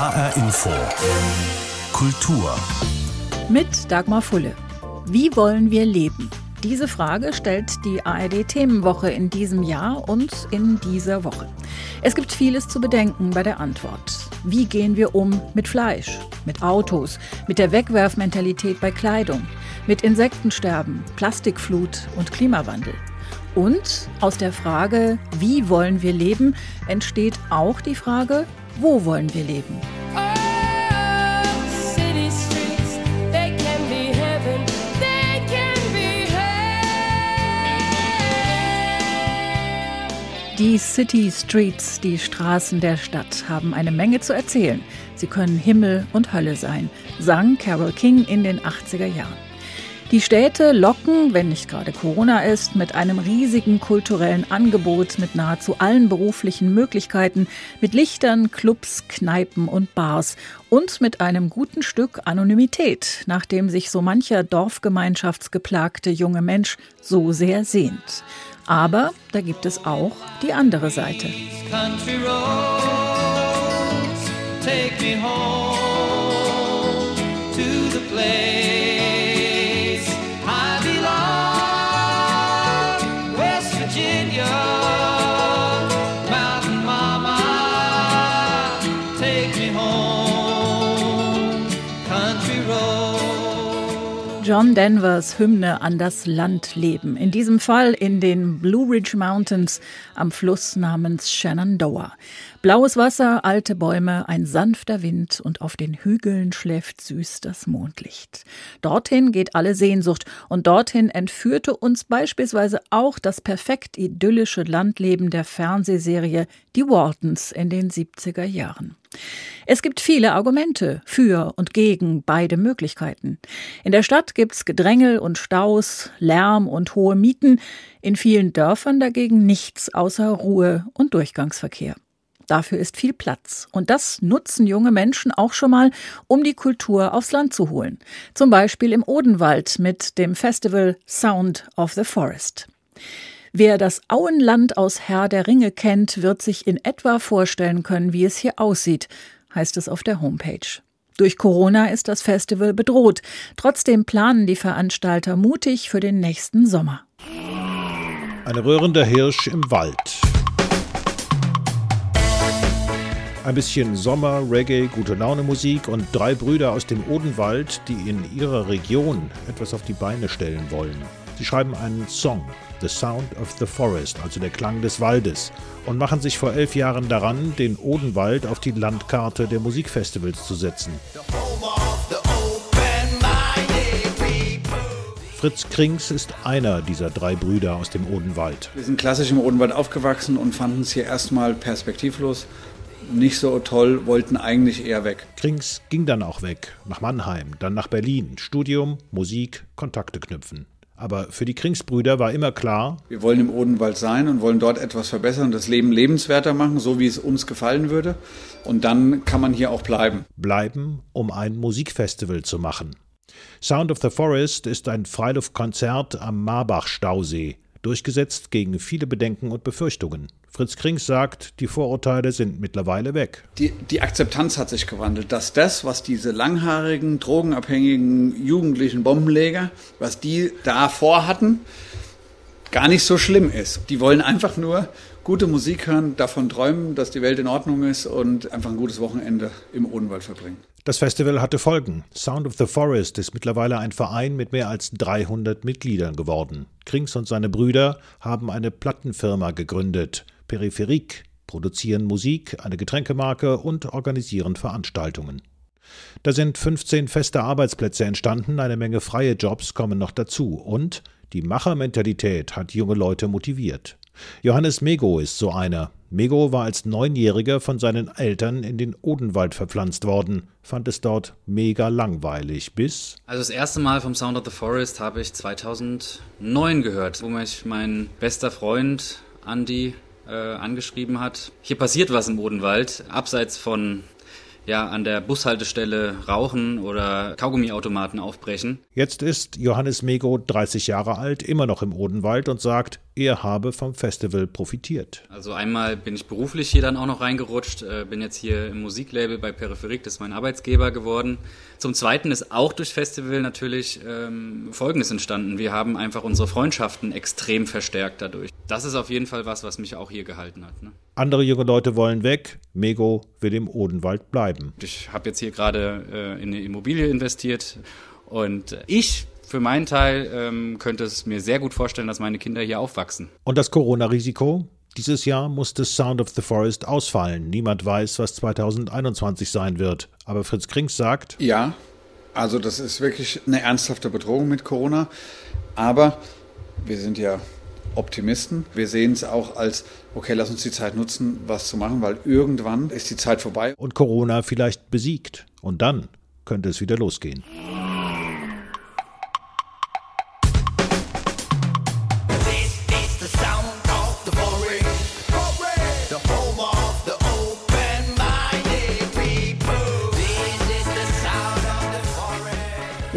HR Info. Kultur. Mit Dagmar Fulle. Wie wollen wir leben? Diese Frage stellt die ARD Themenwoche in diesem Jahr und in dieser Woche. Es gibt vieles zu bedenken bei der Antwort. Wie gehen wir um mit Fleisch, mit Autos, mit der Wegwerfmentalität bei Kleidung, mit Insektensterben, Plastikflut und Klimawandel? Und aus der Frage, wie wollen wir leben, entsteht auch die Frage, wo wollen wir leben? Die City Streets, die Straßen der Stadt, haben eine Menge zu erzählen. Sie können Himmel und Hölle sein, sang Carol King in den 80er Jahren. Die Städte locken, wenn nicht gerade Corona ist, mit einem riesigen kulturellen Angebot, mit nahezu allen beruflichen Möglichkeiten, mit Lichtern, Clubs, Kneipen und Bars und mit einem guten Stück Anonymität, nach dem sich so mancher dorfgemeinschaftsgeplagte junge Mensch so sehr sehnt. Aber da gibt es auch die andere Seite. Take me home John Denvers Hymne an das Landleben. In diesem Fall in den Blue Ridge Mountains am Fluss namens Shenandoah. Blaues Wasser, alte Bäume, ein sanfter Wind und auf den Hügeln schläft süß das Mondlicht. Dorthin geht alle Sehnsucht und dorthin entführte uns beispielsweise auch das perfekt idyllische Landleben der Fernsehserie Die Waltons in den 70er Jahren. Es gibt viele Argumente für und gegen beide Möglichkeiten. In der Stadt gibt's Gedrängel und Staus, Lärm und hohe Mieten, in vielen Dörfern dagegen nichts außer Ruhe und Durchgangsverkehr. Dafür ist viel Platz. Und das nutzen junge Menschen auch schon mal, um die Kultur aufs Land zu holen. Zum Beispiel im Odenwald mit dem Festival Sound of the Forest. Wer das Auenland aus Herr der Ringe kennt, wird sich in etwa vorstellen können, wie es hier aussieht, heißt es auf der Homepage. Durch Corona ist das Festival bedroht. Trotzdem planen die Veranstalter mutig für den nächsten Sommer. Ein rührender Hirsch im Wald. Ein bisschen Sommer, Reggae, gute Laune Musik und drei Brüder aus dem Odenwald, die in ihrer Region etwas auf die Beine stellen wollen. Sie schreiben einen Song, The Sound of the Forest, also der Klang des Waldes, und machen sich vor elf Jahren daran, den Odenwald auf die Landkarte der Musikfestivals zu setzen. Fritz Krings ist einer dieser drei Brüder aus dem Odenwald. Wir sind klassisch im Odenwald aufgewachsen und fanden es hier erstmal perspektivlos nicht so toll, wollten eigentlich eher weg. Krings ging dann auch weg, nach Mannheim, dann nach Berlin. Studium, Musik, Kontakte knüpfen. Aber für die Kringsbrüder war immer klar, wir wollen im Odenwald sein und wollen dort etwas verbessern, das Leben lebenswerter machen, so wie es uns gefallen würde. Und dann kann man hier auch bleiben. Bleiben, um ein Musikfestival zu machen. Sound of the Forest ist ein Freiluftkonzert am Marbach-Stausee durchgesetzt gegen viele Bedenken und Befürchtungen. Fritz Krings sagt, die Vorurteile sind mittlerweile weg. Die, die, Akzeptanz hat sich gewandelt, dass das, was diese langhaarigen, drogenabhängigen, jugendlichen Bombenleger, was die da vorhatten, gar nicht so schlimm ist. Die wollen einfach nur gute Musik hören, davon träumen, dass die Welt in Ordnung ist und einfach ein gutes Wochenende im Odenwald verbringen. Das Festival hatte Folgen. Sound of the Forest ist mittlerweile ein Verein mit mehr als 300 Mitgliedern geworden. Krings und seine Brüder haben eine Plattenfirma gegründet, Peripherik, produzieren Musik, eine Getränkemarke und organisieren Veranstaltungen. Da sind 15 feste Arbeitsplätze entstanden, eine Menge freie Jobs kommen noch dazu und die Machermentalität hat junge Leute motiviert. Johannes Mego ist so einer. Mego war als Neunjähriger von seinen Eltern in den Odenwald verpflanzt worden, fand es dort mega langweilig, bis. Also das erste Mal vom Sound of the Forest habe ich 2009 gehört, wo mich mein bester Freund Andy äh, angeschrieben hat. Hier passiert was im Odenwald, abseits von ja, an der Bushaltestelle rauchen oder Kaugummiautomaten aufbrechen. Jetzt ist Johannes Mego 30 Jahre alt, immer noch im Odenwald und sagt, er habe vom Festival profitiert. Also einmal bin ich beruflich hier dann auch noch reingerutscht, äh, bin jetzt hier im Musiklabel bei Peripherik, das ist mein Arbeitsgeber geworden. Zum Zweiten ist auch durch Festival natürlich ähm, Folgendes entstanden. Wir haben einfach unsere Freundschaften extrem verstärkt dadurch. Das ist auf jeden Fall was, was mich auch hier gehalten hat. Ne? Andere junge Leute wollen weg, Mego will im Odenwald bleiben. Ich habe jetzt hier gerade äh, in eine Immobilie investiert und ich für meinen Teil ähm, könnte es mir sehr gut vorstellen, dass meine Kinder hier aufwachsen. Und das Corona-Risiko? Dieses Jahr musste Sound of the Forest ausfallen. Niemand weiß, was 2021 sein wird. Aber Fritz Krings sagt: Ja, also das ist wirklich eine ernsthafte Bedrohung mit Corona. Aber wir sind ja Optimisten. Wir sehen es auch als, okay, lass uns die Zeit nutzen, was zu machen, weil irgendwann ist die Zeit vorbei. Und Corona vielleicht besiegt. Und dann könnte es wieder losgehen.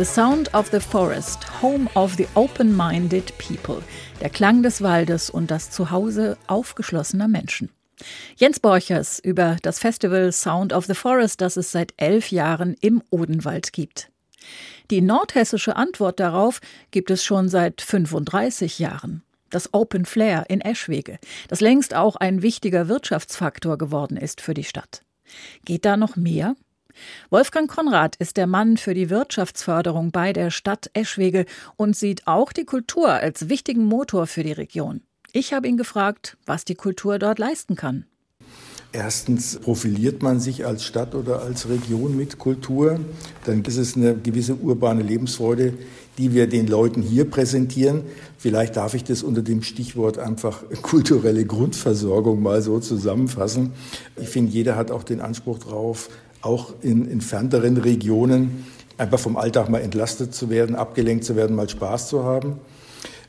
The Sound of the Forest, Home of the Open-Minded People. Der Klang des Waldes und das Zuhause aufgeschlossener Menschen. Jens Borchers über das Festival Sound of the Forest, das es seit elf Jahren im Odenwald gibt. Die nordhessische Antwort darauf gibt es schon seit 35 Jahren. Das Open Flair in Eschwege, das längst auch ein wichtiger Wirtschaftsfaktor geworden ist für die Stadt. Geht da noch mehr? Wolfgang Konrad ist der Mann für die Wirtschaftsförderung bei der Stadt Eschwege und sieht auch die Kultur als wichtigen Motor für die Region. Ich habe ihn gefragt, was die Kultur dort leisten kann. Erstens profiliert man sich als Stadt oder als Region mit Kultur. Dann ist es eine gewisse urbane Lebensfreude, die wir den Leuten hier präsentieren. Vielleicht darf ich das unter dem Stichwort einfach kulturelle Grundversorgung mal so zusammenfassen. Ich finde, jeder hat auch den Anspruch darauf, auch in entfernteren Regionen einfach vom Alltag mal entlastet zu werden, abgelenkt zu werden, mal Spaß zu haben.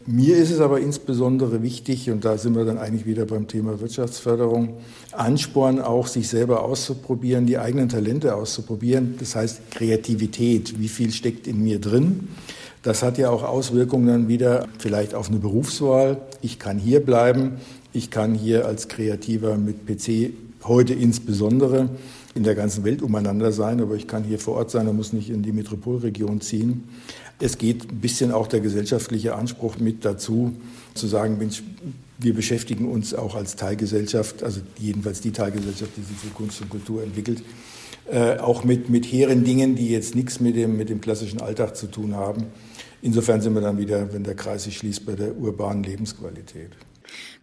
Mir ist es aber insbesondere wichtig, und da sind wir dann eigentlich wieder beim Thema Wirtschaftsförderung, Ansporn auch, sich selber auszuprobieren, die eigenen Talente auszuprobieren. Das heißt Kreativität, wie viel steckt in mir drin. Das hat ja auch Auswirkungen dann wieder vielleicht auf eine Berufswahl. Ich kann hier bleiben, ich kann hier als Kreativer mit PC heute insbesondere in der ganzen Welt umeinander sein, aber ich kann hier vor Ort sein und muss nicht in die Metropolregion ziehen. Es geht ein bisschen auch der gesellschaftliche Anspruch mit dazu, zu sagen, Mensch, wir beschäftigen uns auch als Teilgesellschaft, also jedenfalls die Teilgesellschaft, die sich für Kunst und Kultur entwickelt, äh, auch mit, mit hehren Dingen, die jetzt nichts mit dem, mit dem klassischen Alltag zu tun haben. Insofern sind wir dann wieder, wenn der Kreis sich schließt, bei der urbanen Lebensqualität.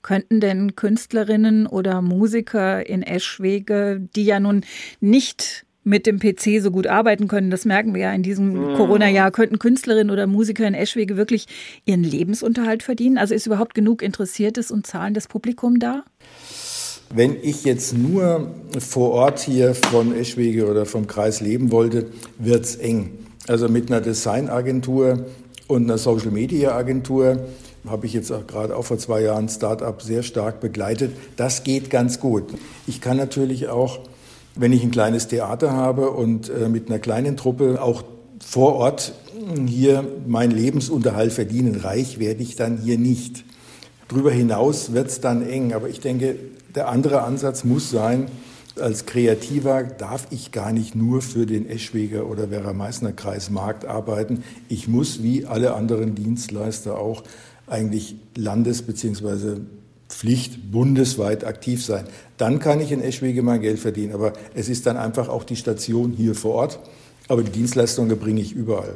Könnten denn Künstlerinnen oder Musiker in Eschwege, die ja nun nicht mit dem PC so gut arbeiten können, das merken wir ja in diesem mhm. Corona-Jahr, könnten Künstlerinnen oder Musiker in Eschwege wirklich ihren Lebensunterhalt verdienen? Also ist überhaupt genug interessiertes und zahlendes Publikum da? Wenn ich jetzt nur vor Ort hier von Eschwege oder vom Kreis leben wollte, wird es eng. Also mit einer Designagentur und einer Social-Media-Agentur habe ich jetzt auch gerade auch vor zwei Jahren Start-up sehr stark begleitet. Das geht ganz gut. Ich kann natürlich auch, wenn ich ein kleines Theater habe und äh, mit einer kleinen Truppe auch vor Ort hier meinen Lebensunterhalt verdienen. Reich werde ich dann hier nicht. Darüber hinaus wird es dann eng. Aber ich denke, der andere Ansatz muss sein, als Kreativer darf ich gar nicht nur für den Eschweger oder Werra-Meißner-Kreis Markt arbeiten. Ich muss wie alle anderen Dienstleister auch eigentlich Landes- bzw. Pflicht bundesweit aktiv sein. Dann kann ich in Eschwege mein Geld verdienen. Aber es ist dann einfach auch die Station hier vor Ort. Aber die Dienstleistungen bringe ich überall.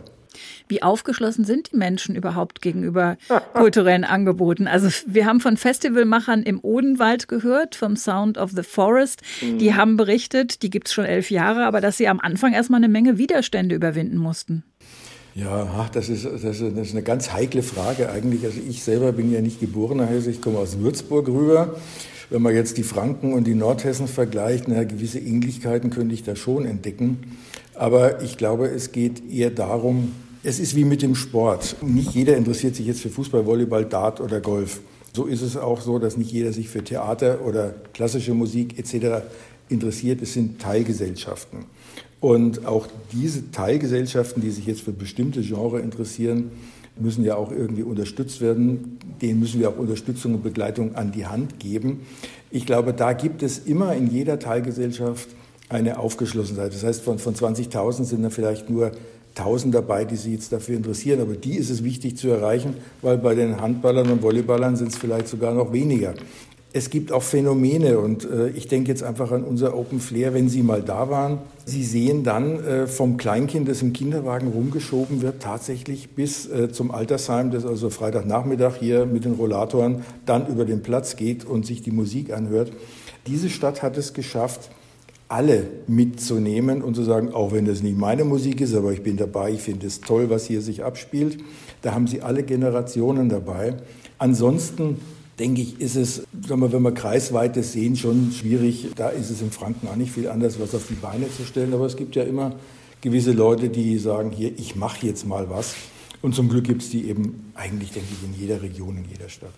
Wie aufgeschlossen sind die Menschen überhaupt gegenüber kulturellen Angeboten? Also wir haben von Festivalmachern im Odenwald gehört, vom Sound of the Forest. Die mhm. haben berichtet, die gibt es schon elf Jahre, aber dass sie am Anfang erstmal eine Menge Widerstände überwinden mussten. Ja, das ist, das ist eine ganz heikle Frage eigentlich. Also ich selber bin ja nicht geborener Hesse, ich komme aus Würzburg rüber. Wenn man jetzt die Franken und die Nordhessen vergleicht, na, gewisse Ähnlichkeiten könnte ich da schon entdecken. Aber ich glaube, es geht eher darum, es ist wie mit dem Sport. Nicht jeder interessiert sich jetzt für Fußball, Volleyball, Dart oder Golf. So ist es auch so, dass nicht jeder sich für Theater oder klassische Musik etc. interessiert. Es sind Teilgesellschaften. Und auch diese Teilgesellschaften, die sich jetzt für bestimmte Genres interessieren, müssen ja auch irgendwie unterstützt werden. Denen müssen wir auch Unterstützung und Begleitung an die Hand geben. Ich glaube, da gibt es immer in jeder Teilgesellschaft eine Aufgeschlossenheit. Das heißt, von, von 20.000 sind dann vielleicht nur 1000 dabei, die sich jetzt dafür interessieren. Aber die ist es wichtig zu erreichen, weil bei den Handballern und Volleyballern sind es vielleicht sogar noch weniger. Es gibt auch Phänomene und äh, ich denke jetzt einfach an unser Open Flair, wenn Sie mal da waren. Sie sehen dann äh, vom Kleinkind, das im Kinderwagen rumgeschoben wird, tatsächlich bis äh, zum Altersheim, das also Freitagnachmittag hier mit den Rollatoren dann über den Platz geht und sich die Musik anhört. Diese Stadt hat es geschafft, alle mitzunehmen und zu sagen, auch wenn das nicht meine Musik ist, aber ich bin dabei, ich finde es toll, was hier sich abspielt. Da haben Sie alle Generationen dabei. Ansonsten denke ich, ist es, sagen wir, wenn wir kreisweit das sehen, schon schwierig. Da ist es in Franken auch nicht viel anders, was auf die Beine zu stellen. Aber es gibt ja immer gewisse Leute, die sagen, hier, ich mache jetzt mal was. Und zum Glück gibt es die eben eigentlich, denke ich, in jeder Region, in jeder Stadt.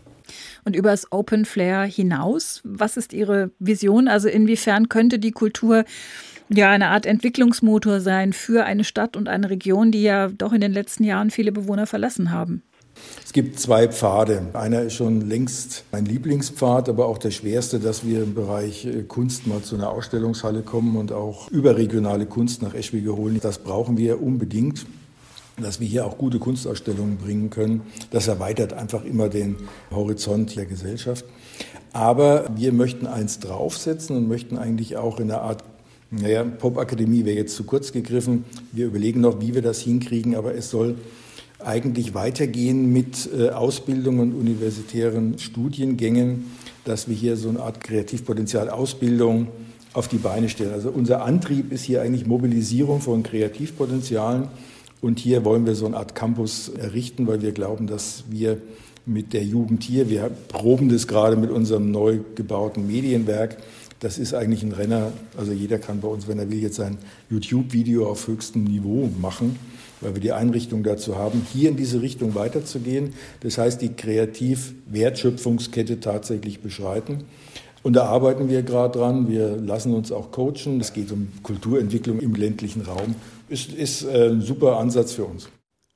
Und über das Open Flair hinaus, was ist Ihre Vision? Also inwiefern könnte die Kultur ja eine Art Entwicklungsmotor sein für eine Stadt und eine Region, die ja doch in den letzten Jahren viele Bewohner verlassen haben? Es gibt zwei Pfade. Einer ist schon längst mein Lieblingspfad, aber auch der schwerste, dass wir im Bereich äh, Kunst mal zu einer Ausstellungshalle kommen und auch überregionale Kunst nach Eschwege holen. Das brauchen wir unbedingt dass wir hier auch gute Kunstausstellungen bringen können. Das erweitert einfach immer den Horizont der Gesellschaft. Aber wir möchten eins draufsetzen und möchten eigentlich auch in einer Art, naja, Popakademie wäre jetzt zu kurz gegriffen. Wir überlegen noch, wie wir das hinkriegen, aber es soll eigentlich weitergehen mit äh, Ausbildung und universitären Studiengängen, dass wir hier so eine Art Kreativpotenzial Ausbildung auf die Beine stellen. Also unser Antrieb ist hier eigentlich Mobilisierung von Kreativpotenzialen und hier wollen wir so eine Art Campus errichten, weil wir glauben, dass wir mit der Jugend hier, wir proben das gerade mit unserem neu gebauten Medienwerk, das ist eigentlich ein Renner. Also jeder kann bei uns, wenn er will, jetzt ein YouTube-Video auf höchstem Niveau machen, weil wir die Einrichtung dazu haben, hier in diese Richtung weiterzugehen. Das heißt, die Kreativ-Wertschöpfungskette tatsächlich beschreiten. Und da arbeiten wir gerade dran. Wir lassen uns auch coachen. Es geht um Kulturentwicklung im ländlichen Raum. Ist, ist äh, ein super Ansatz für uns.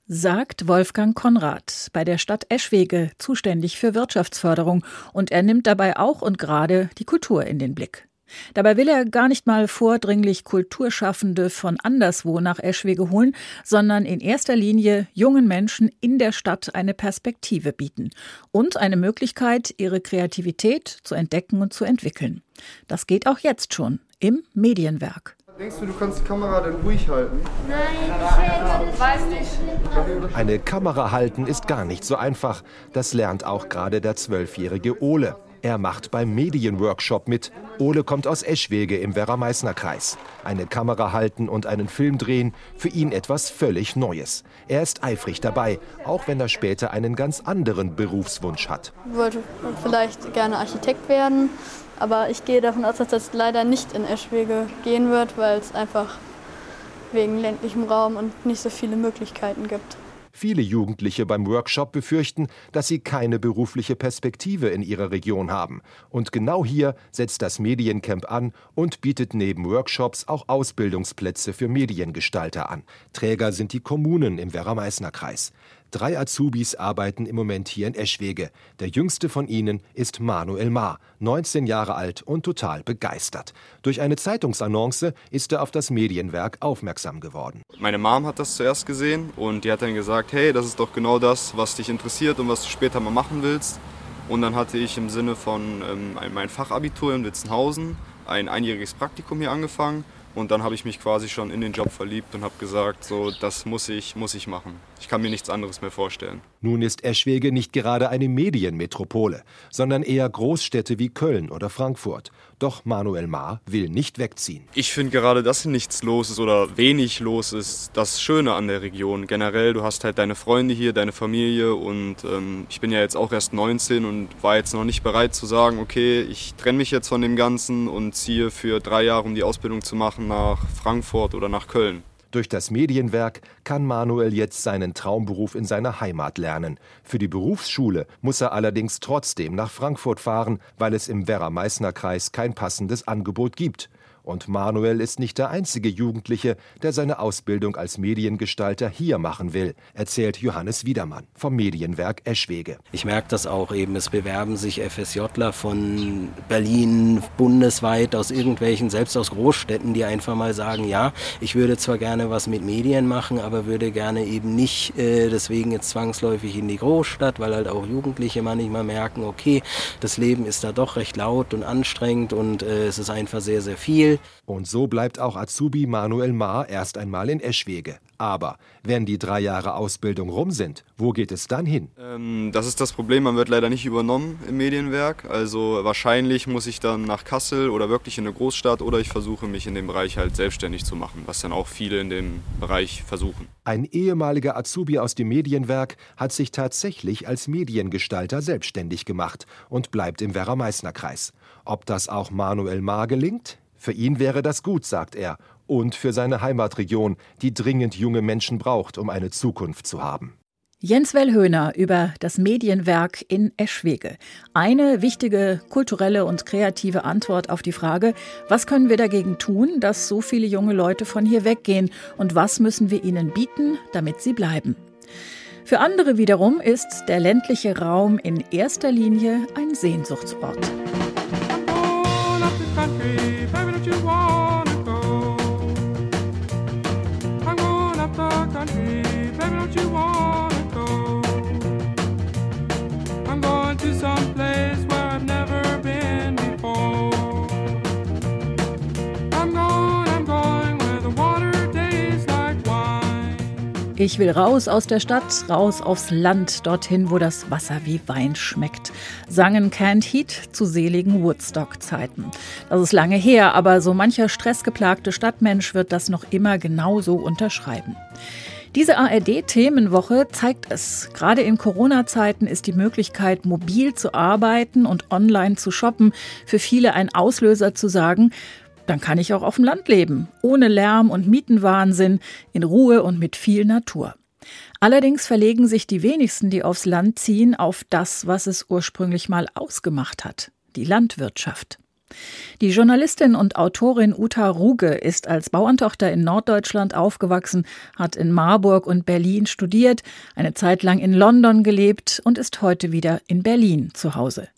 Sagt Wolfgang Konrad, bei der Stadt Eschwege zuständig für Wirtschaftsförderung. Und er nimmt dabei auch und gerade die Kultur in den Blick. Dabei will er gar nicht mal vordringlich Kulturschaffende von anderswo nach Eschwege holen, sondern in erster Linie jungen Menschen in der Stadt eine Perspektive bieten und eine Möglichkeit, ihre Kreativität zu entdecken und zu entwickeln. Das geht auch jetzt schon im Medienwerk. Denkst du, du kannst die Kamera denn ruhig halten? Nein, ich weiß nicht. Eine Kamera halten ist gar nicht so einfach. Das lernt auch gerade der zwölfjährige Ole. Er macht beim Medienworkshop mit. Ole kommt aus Eschwege im Werra-Meißner-Kreis. Eine Kamera halten und einen Film drehen, für ihn etwas völlig Neues. Er ist eifrig dabei, auch wenn er später einen ganz anderen Berufswunsch hat. Ich wollte vielleicht gerne Architekt werden, aber ich gehe davon aus, dass das leider nicht in Eschwege gehen wird, weil es einfach wegen ländlichem Raum und nicht so viele Möglichkeiten gibt. Viele Jugendliche beim Workshop befürchten, dass sie keine berufliche Perspektive in ihrer Region haben. Und genau hier setzt das Mediencamp an und bietet neben Workshops auch Ausbildungsplätze für Mediengestalter an. Träger sind die Kommunen im Werra-Meißner-Kreis. Drei Azubis arbeiten im Moment hier in Eschwege. Der jüngste von ihnen ist Manuel Ma, 19 Jahre alt und total begeistert. Durch eine Zeitungsannonce ist er auf das Medienwerk aufmerksam geworden. Meine Mom hat das zuerst gesehen und die hat dann gesagt, hey, das ist doch genau das, was dich interessiert und was du später mal machen willst. Und dann hatte ich im Sinne von ähm, mein Fachabitur in Witzenhausen ein einjähriges Praktikum hier angefangen und dann habe ich mich quasi schon in den Job verliebt und habe gesagt, so das muss ich, muss ich machen. Ich kann mir nichts anderes mehr vorstellen. Nun ist Eschwege nicht gerade eine Medienmetropole, sondern eher Großstädte wie Köln oder Frankfurt. Doch Manuel Ma will nicht wegziehen. Ich finde gerade, dass nichts los ist oder wenig los ist, das Schöne an der Region. Generell, du hast halt deine Freunde hier, deine Familie und ähm, ich bin ja jetzt auch erst 19 und war jetzt noch nicht bereit zu sagen, okay, ich trenne mich jetzt von dem Ganzen und ziehe für drei Jahre, um die Ausbildung zu machen, nach Frankfurt oder nach Köln. Durch das Medienwerk kann Manuel jetzt seinen Traumberuf in seiner Heimat lernen. Für die Berufsschule muss er allerdings trotzdem nach Frankfurt fahren, weil es im Werra-Meißner-Kreis kein passendes Angebot gibt. Und Manuel ist nicht der einzige Jugendliche, der seine Ausbildung als Mediengestalter hier machen will, erzählt Johannes Wiedermann vom Medienwerk Eschwege. Ich merke das auch eben. Es bewerben sich FSJler von Berlin bundesweit aus irgendwelchen, selbst aus Großstädten, die einfach mal sagen, ja, ich würde zwar gerne was mit Medien machen, aber würde gerne eben nicht äh, deswegen jetzt zwangsläufig in die Großstadt, weil halt auch Jugendliche manchmal merken, okay, das Leben ist da doch recht laut und anstrengend und äh, es ist einfach sehr, sehr viel. Und so bleibt auch Azubi Manuel Maar erst einmal in Eschwege. Aber wenn die drei Jahre Ausbildung rum sind, wo geht es dann hin? Ähm, das ist das Problem, man wird leider nicht übernommen im Medienwerk. Also wahrscheinlich muss ich dann nach Kassel oder wirklich in eine Großstadt oder ich versuche mich in dem Bereich halt selbstständig zu machen, was dann auch viele in dem Bereich versuchen. Ein ehemaliger Azubi aus dem Medienwerk hat sich tatsächlich als Mediengestalter selbstständig gemacht und bleibt im Werra-Meißner-Kreis. Ob das auch Manuel Maar gelingt? Für ihn wäre das gut, sagt er, und für seine Heimatregion, die dringend junge Menschen braucht, um eine Zukunft zu haben. Jens Wellhöhner über das Medienwerk in Eschwege. Eine wichtige kulturelle und kreative Antwort auf die Frage, was können wir dagegen tun, dass so viele junge Leute von hier weggehen und was müssen wir ihnen bieten, damit sie bleiben. Für andere wiederum ist der ländliche Raum in erster Linie ein Sehnsuchtsort. Ich will raus aus der Stadt, raus aufs Land, dorthin, wo das Wasser wie Wein schmeckt, sangen Canned Heat zu seligen Woodstock-Zeiten. Das ist lange her, aber so mancher stressgeplagte Stadtmensch wird das noch immer genauso unterschreiben. Diese ARD-Themenwoche zeigt es. Gerade in Corona-Zeiten ist die Möglichkeit, mobil zu arbeiten und online zu shoppen, für viele ein Auslöser zu sagen, dann kann ich auch auf dem Land leben, ohne Lärm und Mietenwahnsinn, in Ruhe und mit viel Natur. Allerdings verlegen sich die wenigsten, die aufs Land ziehen, auf das, was es ursprünglich mal ausgemacht hat, die Landwirtschaft. Die Journalistin und Autorin Uta Ruge ist als Bauerntochter in Norddeutschland aufgewachsen, hat in Marburg und Berlin studiert, eine Zeit lang in London gelebt und ist heute wieder in Berlin zu Hause.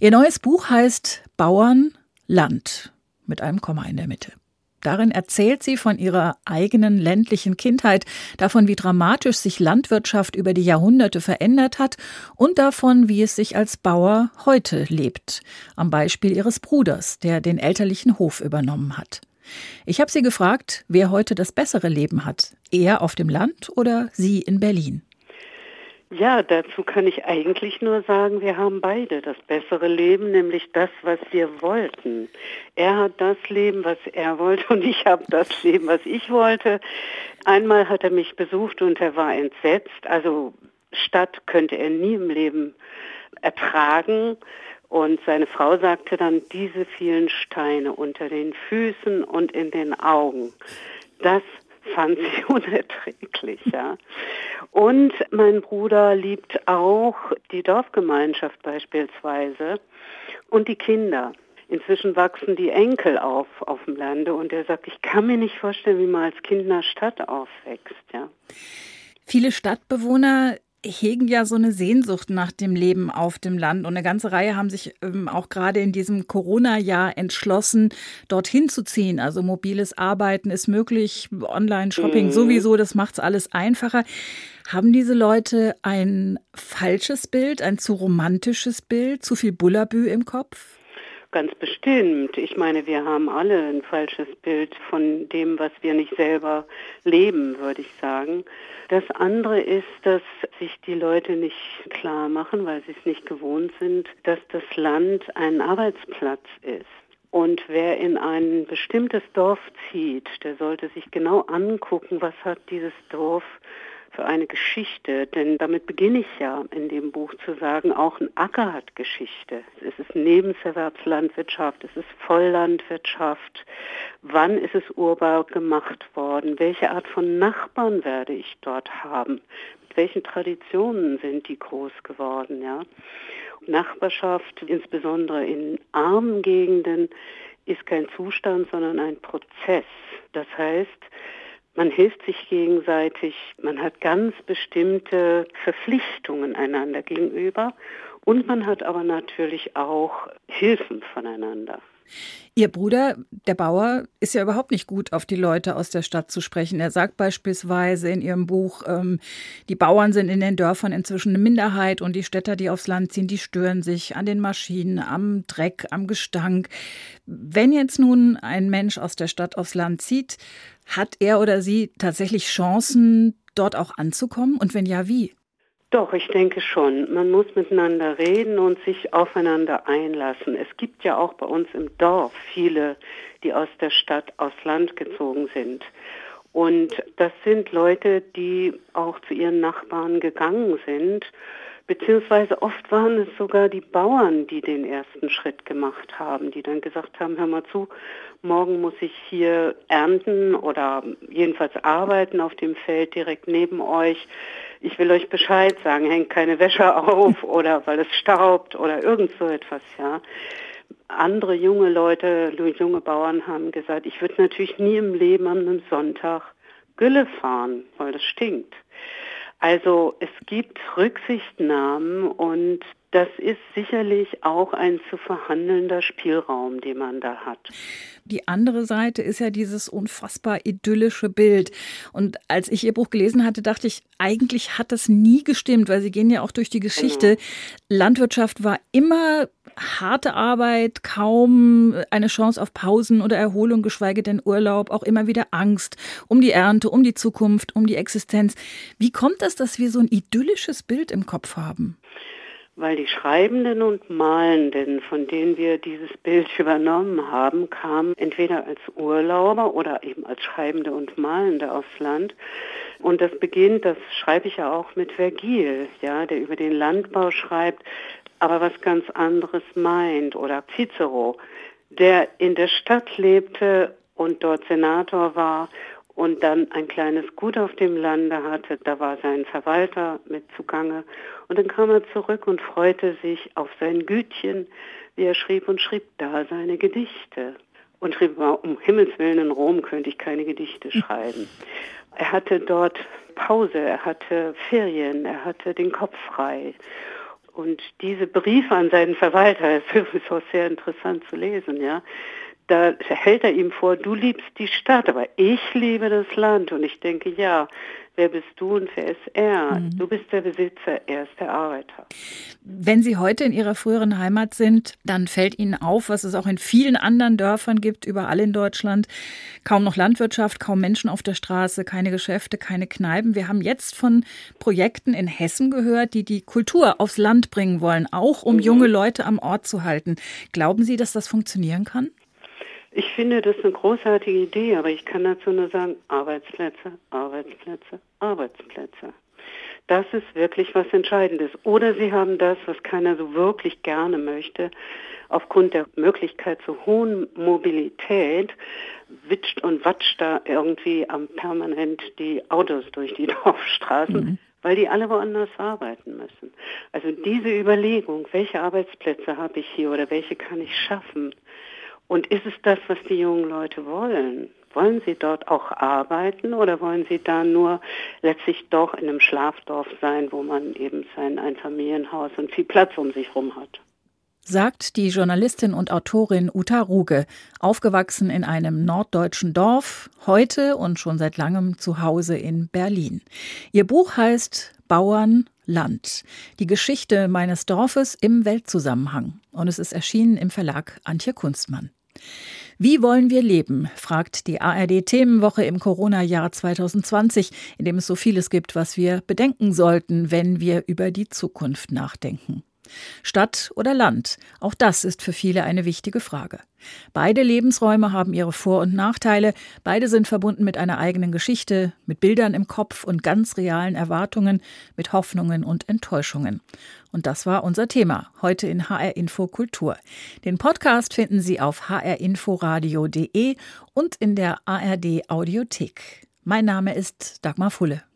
Ihr neues Buch heißt Bauern Land mit einem Komma in der Mitte. Darin erzählt sie von ihrer eigenen ländlichen Kindheit, davon, wie dramatisch sich Landwirtschaft über die Jahrhunderte verändert hat und davon, wie es sich als Bauer heute lebt, am Beispiel ihres Bruders, der den elterlichen Hof übernommen hat. Ich habe sie gefragt, wer heute das bessere Leben hat, er auf dem Land oder sie in Berlin. Ja, dazu kann ich eigentlich nur sagen, wir haben beide das bessere Leben, nämlich das, was wir wollten. Er hat das Leben, was er wollte und ich habe das Leben, was ich wollte. Einmal hat er mich besucht und er war entsetzt. Also Stadt könnte er nie im Leben ertragen. Und seine Frau sagte dann, diese vielen Steine unter den Füßen und in den Augen, das fand sie unerträglich, ja. Und mein Bruder liebt auch die Dorfgemeinschaft beispielsweise und die Kinder. Inzwischen wachsen die Enkel auf auf dem Lande und er sagt, ich kann mir nicht vorstellen, wie man als Kind in der Stadt aufwächst, ja. Viele Stadtbewohner hegen ja so eine Sehnsucht nach dem Leben auf dem Land. Und eine ganze Reihe haben sich ähm, auch gerade in diesem Corona-Jahr entschlossen, dorthin zu ziehen. Also mobiles Arbeiten ist möglich, Online-Shopping mhm. sowieso, das macht es alles einfacher. Haben diese Leute ein falsches Bild, ein zu romantisches Bild, zu viel Bullabü im Kopf? Ganz bestimmt. Ich meine, wir haben alle ein falsches Bild von dem, was wir nicht selber leben, würde ich sagen. Das andere ist, dass sich die Leute nicht klar machen, weil sie es nicht gewohnt sind, dass das Land ein Arbeitsplatz ist. Und wer in ein bestimmtes Dorf zieht, der sollte sich genau angucken, was hat dieses Dorf für eine Geschichte, denn damit beginne ich ja in dem Buch zu sagen, auch ein Acker hat Geschichte. Es ist Nebenerwerbslandwirtschaft, es ist Volllandwirtschaft. Wann ist es urbar gemacht worden? Welche Art von Nachbarn werde ich dort haben? Mit welchen Traditionen sind die groß geworden, ja? Nachbarschaft, insbesondere in armen Gegenden, ist kein Zustand, sondern ein Prozess. Das heißt, man hilft sich gegenseitig, man hat ganz bestimmte Verpflichtungen einander gegenüber und man hat aber natürlich auch Hilfen voneinander. Ihr Bruder, der Bauer, ist ja überhaupt nicht gut auf die Leute aus der Stadt zu sprechen. Er sagt beispielsweise in Ihrem Buch, ähm, die Bauern sind in den Dörfern inzwischen eine Minderheit und die Städter, die aufs Land ziehen, die stören sich an den Maschinen, am Dreck, am Gestank. Wenn jetzt nun ein Mensch aus der Stadt aufs Land zieht, hat er oder sie tatsächlich Chancen, dort auch anzukommen? Und wenn ja, wie? Doch, ich denke schon. Man muss miteinander reden und sich aufeinander einlassen. Es gibt ja auch bei uns im Dorf viele, die aus der Stadt aufs Land gezogen sind. Und das sind Leute, die auch zu ihren Nachbarn gegangen sind. Beziehungsweise oft waren es sogar die Bauern, die den ersten Schritt gemacht haben, die dann gesagt haben, hör mal zu, morgen muss ich hier ernten oder jedenfalls arbeiten auf dem Feld direkt neben euch ich will euch Bescheid sagen, hängt keine Wäsche auf oder weil es staubt oder irgend so etwas, ja. Andere junge Leute, junge Bauern haben gesagt, ich würde natürlich nie im Leben an einem Sonntag Gülle fahren, weil das stinkt. Also es gibt Rücksichtnahmen und das ist sicherlich auch ein zu verhandelnder Spielraum, den man da hat. Die andere Seite ist ja dieses unfassbar idyllische Bild. Und als ich Ihr Buch gelesen hatte, dachte ich, eigentlich hat das nie gestimmt, weil Sie gehen ja auch durch die Geschichte. Genau. Landwirtschaft war immer harte Arbeit, kaum eine Chance auf Pausen oder Erholung, geschweige denn Urlaub, auch immer wieder Angst um die Ernte, um die Zukunft, um die Existenz. Wie kommt das, dass wir so ein idyllisches Bild im Kopf haben? Weil die Schreibenden und Malenden, von denen wir dieses Bild übernommen haben, kamen entweder als Urlauber oder eben als Schreibende und Malende aufs Land. Und das beginnt, das schreibe ich ja auch mit Vergil, ja, der über den Landbau schreibt, aber was ganz anderes meint, oder Cicero, der in der Stadt lebte und dort Senator war und dann ein kleines Gut auf dem Lande hatte. Da war sein Verwalter mit zugange. Und dann kam er zurück und freute sich auf sein Gütchen, wie er schrieb und schrieb da seine Gedichte. Und schrieb mal, um Himmels Willen in Rom könnte ich keine Gedichte schreiben. Er hatte dort Pause, er hatte Ferien, er hatte den Kopf frei. Und diese Briefe an seinen Verwalter, das ist auch sehr interessant zu lesen, ja, da hält er ihm vor, du liebst die Stadt, aber ich liebe das Land. Und ich denke, ja, wer bist du und wer ist er? Mhm. Du bist der Besitzer, er ist der Arbeiter. Wenn Sie heute in Ihrer früheren Heimat sind, dann fällt Ihnen auf, was es auch in vielen anderen Dörfern gibt, überall in Deutschland. Kaum noch Landwirtschaft, kaum Menschen auf der Straße, keine Geschäfte, keine Kneipen. Wir haben jetzt von Projekten in Hessen gehört, die die Kultur aufs Land bringen wollen, auch um mhm. junge Leute am Ort zu halten. Glauben Sie, dass das funktionieren kann? Ich finde das eine großartige Idee, aber ich kann dazu nur sagen, Arbeitsplätze, Arbeitsplätze, Arbeitsplätze. Das ist wirklich was Entscheidendes. Oder Sie haben das, was keiner so wirklich gerne möchte, aufgrund der Möglichkeit zur hohen Mobilität, witscht und watscht da irgendwie am permanent die Autos durch die Dorfstraßen. Mhm weil die alle woanders arbeiten müssen. Also diese Überlegung, welche Arbeitsplätze habe ich hier oder welche kann ich schaffen, und ist es das, was die jungen Leute wollen? Wollen sie dort auch arbeiten oder wollen sie da nur letztlich doch in einem Schlafdorf sein, wo man eben sein Einfamilienhaus und viel Platz um sich herum hat? Sagt die Journalistin und Autorin Uta Ruge, aufgewachsen in einem norddeutschen Dorf, heute und schon seit langem zu Hause in Berlin. Ihr Buch heißt Bauern Land. Die Geschichte meines Dorfes im Weltzusammenhang. Und es ist erschienen im Verlag Antje Kunstmann. Wie wollen wir leben? fragt die ARD Themenwoche im Corona-Jahr 2020, in dem es so vieles gibt, was wir bedenken sollten, wenn wir über die Zukunft nachdenken. Stadt oder Land? Auch das ist für viele eine wichtige Frage. Beide Lebensräume haben ihre Vor- und Nachteile, beide sind verbunden mit einer eigenen Geschichte, mit Bildern im Kopf und ganz realen Erwartungen, mit Hoffnungen und Enttäuschungen. Und das war unser Thema heute in HR Info Kultur. Den Podcast finden Sie auf hrinforadio.de und in der ARD Audiothek. Mein Name ist Dagmar Fulle.